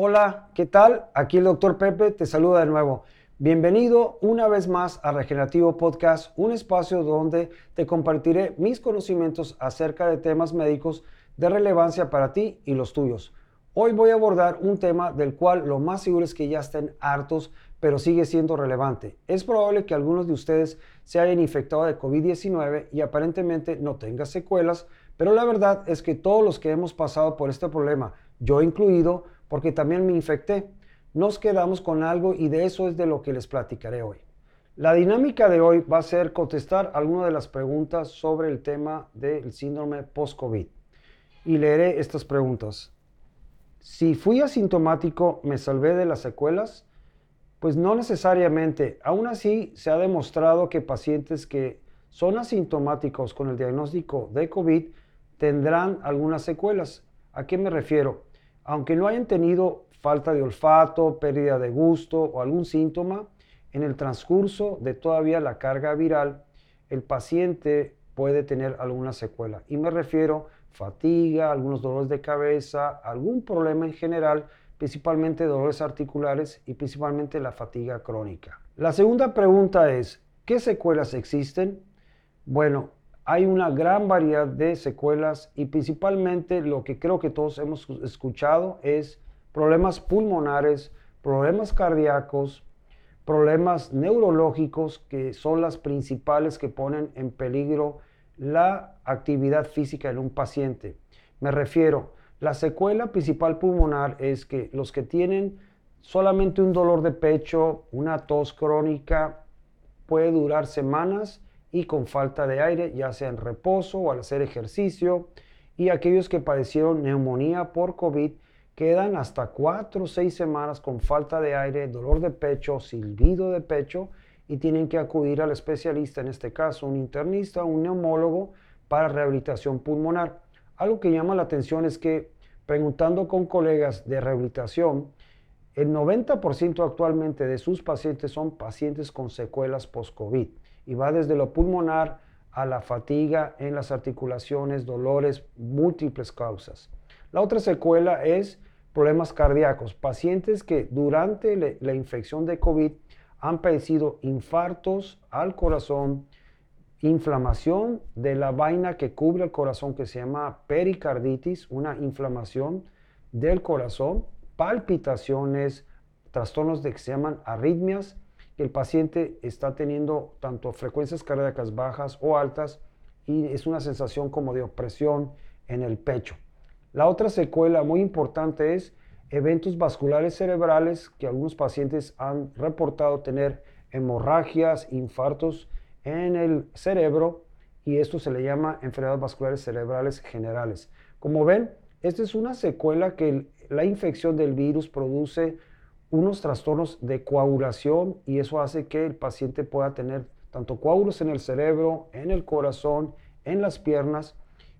Hola, ¿qué tal? Aquí el doctor Pepe te saluda de nuevo. Bienvenido una vez más a Regenerativo Podcast, un espacio donde te compartiré mis conocimientos acerca de temas médicos de relevancia para ti y los tuyos. Hoy voy a abordar un tema del cual lo más seguro es que ya estén hartos, pero sigue siendo relevante. Es probable que algunos de ustedes se hayan infectado de COVID-19 y aparentemente no tengan secuelas, pero la verdad es que todos los que hemos pasado por este problema, yo incluido, porque también me infecté. Nos quedamos con algo y de eso es de lo que les platicaré hoy. La dinámica de hoy va a ser contestar algunas de las preguntas sobre el tema del síndrome post-COVID. Y leeré estas preguntas. Si fui asintomático, ¿me salvé de las secuelas? Pues no necesariamente. Aún así, se ha demostrado que pacientes que son asintomáticos con el diagnóstico de COVID tendrán algunas secuelas. ¿A qué me refiero? Aunque no hayan tenido falta de olfato, pérdida de gusto o algún síntoma, en el transcurso de todavía la carga viral, el paciente puede tener alguna secuela. Y me refiero fatiga, algunos dolores de cabeza, algún problema en general, principalmente dolores articulares y principalmente la fatiga crónica. La segunda pregunta es, ¿qué secuelas existen? Bueno, hay una gran variedad de secuelas y principalmente lo que creo que todos hemos escuchado es problemas pulmonares, problemas cardíacos, problemas neurológicos que son las principales que ponen en peligro la actividad física en un paciente. Me refiero, la secuela principal pulmonar es que los que tienen solamente un dolor de pecho, una tos crónica, puede durar semanas y con falta de aire, ya sea en reposo o al hacer ejercicio, y aquellos que padecieron neumonía por COVID quedan hasta cuatro o seis semanas con falta de aire, dolor de pecho, silbido de pecho y tienen que acudir al especialista, en este caso un internista, un neumólogo para rehabilitación pulmonar. Algo que llama la atención es que preguntando con colegas de rehabilitación, el 90% actualmente de sus pacientes son pacientes con secuelas post-COVID y va desde lo pulmonar a la fatiga en las articulaciones, dolores, múltiples causas. La otra secuela es problemas cardíacos, pacientes que durante la infección de COVID han padecido infartos al corazón, inflamación de la vaina que cubre el corazón que se llama pericarditis, una inflamación del corazón, palpitaciones, trastornos de que se llaman arritmias el paciente está teniendo tanto frecuencias cardíacas bajas o altas y es una sensación como de opresión en el pecho. La otra secuela muy importante es eventos vasculares cerebrales que algunos pacientes han reportado tener hemorragias, infartos en el cerebro y esto se le llama enfermedades vasculares cerebrales generales. Como ven, esta es una secuela que la infección del virus produce unos trastornos de coagulación y eso hace que el paciente pueda tener tanto coágulos en el cerebro, en el corazón, en las piernas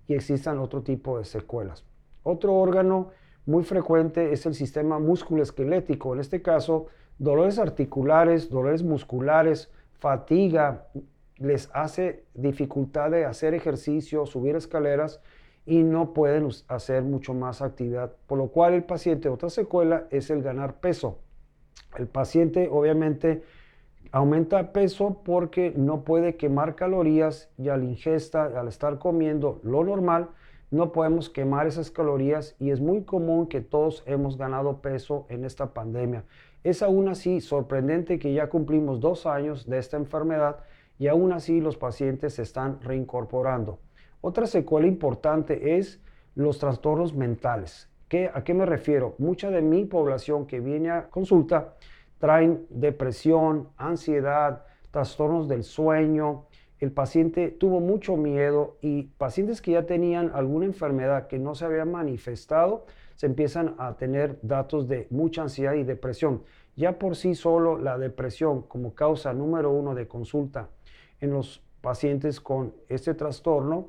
y existan otro tipo de secuelas. Otro órgano muy frecuente es el sistema musculoesquelético, en este caso dolores articulares, dolores musculares, fatiga, les hace dificultad de hacer ejercicio, subir escaleras y no pueden hacer mucho más actividad, por lo cual el paciente, otra secuela es el ganar peso. El paciente obviamente aumenta peso porque no puede quemar calorías y al ingesta, al estar comiendo lo normal, no podemos quemar esas calorías y es muy común que todos hemos ganado peso en esta pandemia. Es aún así sorprendente que ya cumplimos dos años de esta enfermedad y aún así los pacientes se están reincorporando. Otra secuela importante es los trastornos mentales. ¿Qué, ¿A qué me refiero? Mucha de mi población que viene a consulta traen depresión, ansiedad, trastornos del sueño. El paciente tuvo mucho miedo y pacientes que ya tenían alguna enfermedad que no se había manifestado, se empiezan a tener datos de mucha ansiedad y depresión. Ya por sí solo la depresión como causa número uno de consulta en los pacientes con este trastorno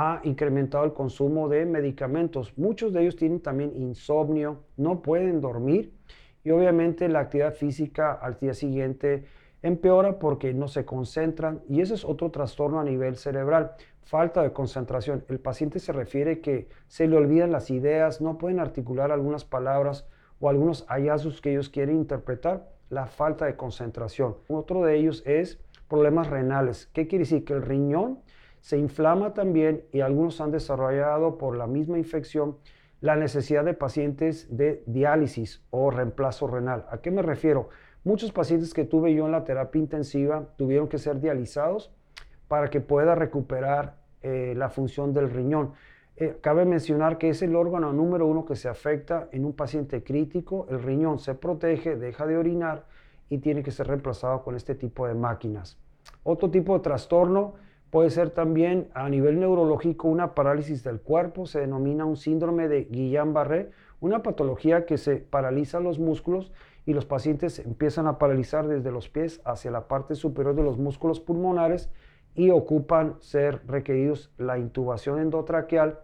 ha incrementado el consumo de medicamentos. Muchos de ellos tienen también insomnio, no pueden dormir y obviamente la actividad física al día siguiente empeora porque no se concentran y ese es otro trastorno a nivel cerebral, falta de concentración. El paciente se refiere que se le olvidan las ideas, no pueden articular algunas palabras o algunos hallazgos que ellos quieren interpretar, la falta de concentración. Otro de ellos es problemas renales. ¿Qué quiere decir? Que el riñón se inflama también y algunos han desarrollado por la misma infección la necesidad de pacientes de diálisis o reemplazo renal. ¿A qué me refiero? Muchos pacientes que tuve yo en la terapia intensiva tuvieron que ser dializados para que pueda recuperar eh, la función del riñón. Eh, cabe mencionar que es el órgano número uno que se afecta en un paciente crítico. El riñón se protege, deja de orinar y tiene que ser reemplazado con este tipo de máquinas. Otro tipo de trastorno puede ser también a nivel neurológico una parálisis del cuerpo, se denomina un síndrome de Guillain-Barré, una patología que se paraliza los músculos y los pacientes empiezan a paralizar desde los pies hacia la parte superior de los músculos pulmonares y ocupan ser requeridos la intubación endotraqueal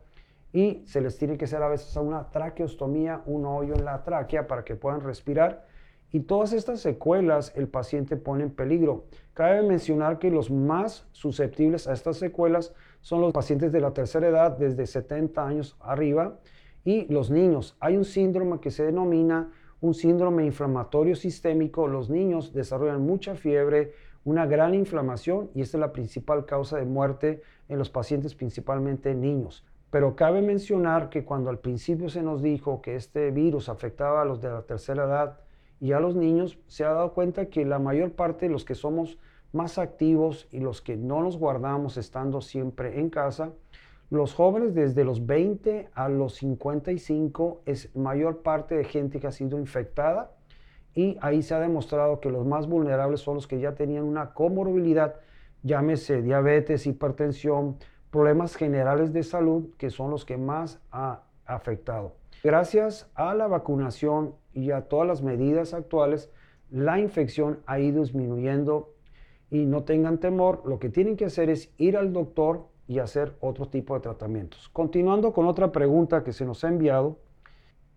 y se les tiene que hacer a veces una traqueostomía, un hoyo en la tráquea para que puedan respirar y todas estas secuelas el paciente pone en peligro. Cabe mencionar que los más susceptibles a estas secuelas son los pacientes de la tercera edad desde 70 años arriba y los niños. Hay un síndrome que se denomina un síndrome inflamatorio sistémico. Los niños desarrollan mucha fiebre, una gran inflamación y esta es la principal causa de muerte en los pacientes, principalmente niños. Pero cabe mencionar que cuando al principio se nos dijo que este virus afectaba a los de la tercera edad, y a los niños se ha dado cuenta que la mayor parte de los que somos más activos y los que no nos guardamos estando siempre en casa, los jóvenes desde los 20 a los 55 es mayor parte de gente que ha sido infectada y ahí se ha demostrado que los más vulnerables son los que ya tenían una comorbilidad, llámese diabetes, hipertensión, problemas generales de salud, que son los que más ha afectado. Gracias a la vacunación y a todas las medidas actuales, la infección ha ido disminuyendo y no tengan temor, lo que tienen que hacer es ir al doctor y hacer otro tipo de tratamientos. Continuando con otra pregunta que se nos ha enviado,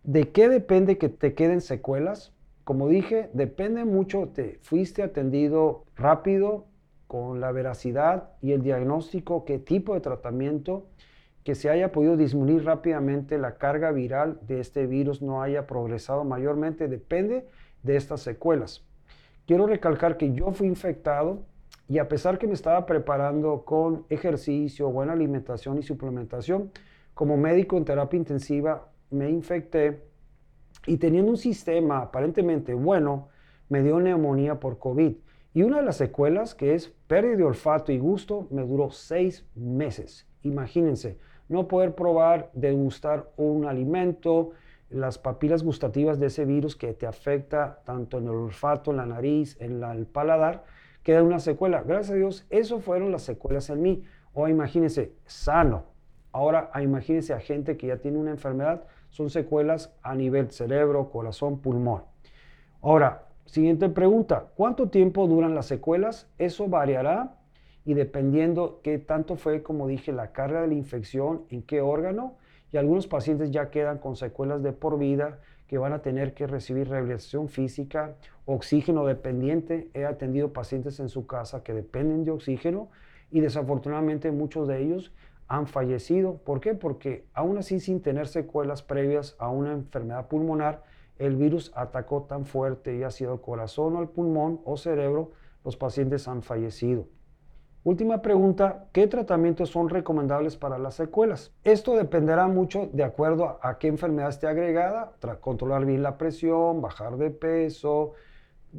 ¿de qué depende que te queden secuelas? Como dije, depende mucho, te fuiste atendido rápido, con la veracidad y el diagnóstico, qué tipo de tratamiento que se haya podido disminuir rápidamente la carga viral de este virus no haya progresado mayormente depende de estas secuelas. Quiero recalcar que yo fui infectado y a pesar que me estaba preparando con ejercicio, buena alimentación y suplementación, como médico en terapia intensiva me infecté y teniendo un sistema aparentemente bueno, me dio neumonía por COVID. Y una de las secuelas, que es pérdida de olfato y gusto, me duró seis meses. Imagínense, no poder probar, degustar un alimento, las papilas gustativas de ese virus que te afecta tanto en el olfato, en la nariz, en el paladar, queda una secuela. Gracias a Dios, eso fueron las secuelas en mí. O imagínense, sano. Ahora imagínense a gente que ya tiene una enfermedad, son secuelas a nivel cerebro, corazón, pulmón. Ahora, siguiente pregunta, ¿cuánto tiempo duran las secuelas? Eso variará y dependiendo qué tanto fue, como dije, la carga de la infección, en qué órgano, y algunos pacientes ya quedan con secuelas de por vida que van a tener que recibir rehabilitación física, oxígeno dependiente. He atendido pacientes en su casa que dependen de oxígeno y desafortunadamente muchos de ellos han fallecido. ¿Por qué? Porque aún así sin tener secuelas previas a una enfermedad pulmonar, el virus atacó tan fuerte y ha sido el corazón o el pulmón o cerebro, los pacientes han fallecido. Última pregunta, ¿qué tratamientos son recomendables para las secuelas? Esto dependerá mucho de acuerdo a, qué enfermedad esté agregada, controlar bien la presión, bajar de peso,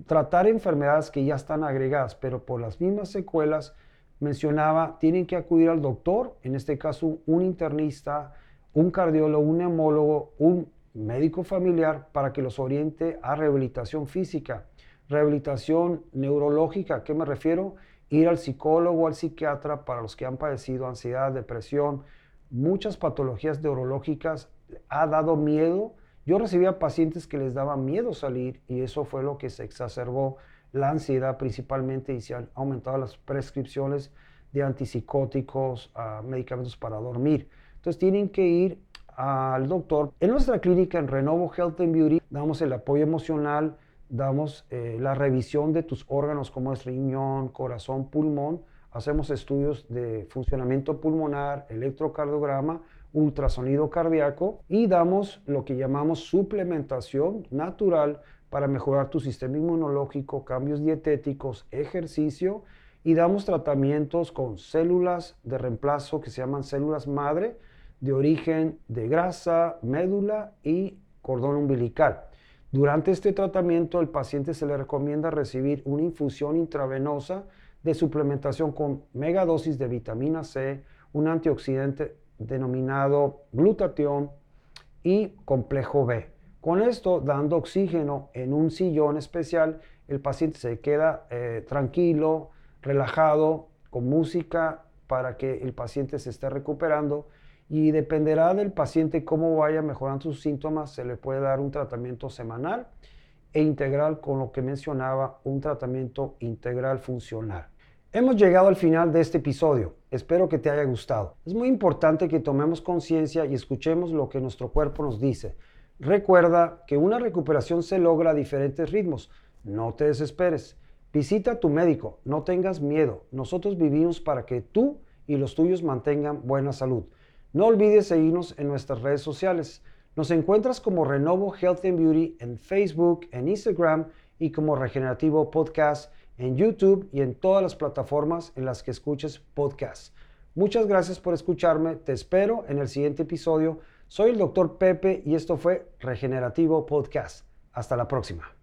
tratar enfermedades que ya están agregadas, pero por las mismas secuelas, mencionaba, tienen que acudir al doctor, en este caso un internista, un cardiólogo, un neumólogo, un médico familiar para que los oriente a rehabilitación física. Rehabilitación neurológica, ¿a qué me refiero? Ir al psicólogo al psiquiatra para los que han padecido ansiedad, depresión, muchas patologías neurológicas, ha dado miedo. Yo recibía pacientes que les daba miedo salir y eso fue lo que se exacerbó la ansiedad principalmente y se han aumentado las prescripciones de antipsicóticos, medicamentos para dormir. Entonces tienen que ir al doctor. En nuestra clínica en Renovo Health and Beauty damos el apoyo emocional, damos eh, la revisión de tus órganos como es riñón, corazón, pulmón, hacemos estudios de funcionamiento pulmonar, electrocardiograma, ultrasonido cardíaco y damos lo que llamamos suplementación natural para mejorar tu sistema inmunológico, cambios dietéticos, ejercicio y damos tratamientos con células de reemplazo que se llaman células madre de origen de grasa, médula y cordón umbilical. Durante este tratamiento el paciente se le recomienda recibir una infusión intravenosa de suplementación con megadosis de vitamina C, un antioxidante denominado glutatión y complejo B. Con esto, dando oxígeno en un sillón especial, el paciente se queda eh, tranquilo, relajado, con música para que el paciente se esté recuperando y dependerá del paciente cómo vaya mejorando sus síntomas, se le puede dar un tratamiento semanal e integral con lo que mencionaba, un tratamiento integral funcional. Hemos llegado al final de este episodio. Espero que te haya gustado. Es muy importante que tomemos conciencia y escuchemos lo que nuestro cuerpo nos dice. Recuerda que una recuperación se logra a diferentes ritmos. No te desesperes. Visita a tu médico, no tengas miedo. Nosotros vivimos para que tú y los tuyos mantengan buena salud. No olvides seguirnos en nuestras redes sociales. Nos encuentras como Renovo Health and Beauty en Facebook, en Instagram y como Regenerativo Podcast en YouTube y en todas las plataformas en las que escuches podcasts. Muchas gracias por escucharme. Te espero en el siguiente episodio. Soy el doctor Pepe y esto fue Regenerativo Podcast. Hasta la próxima.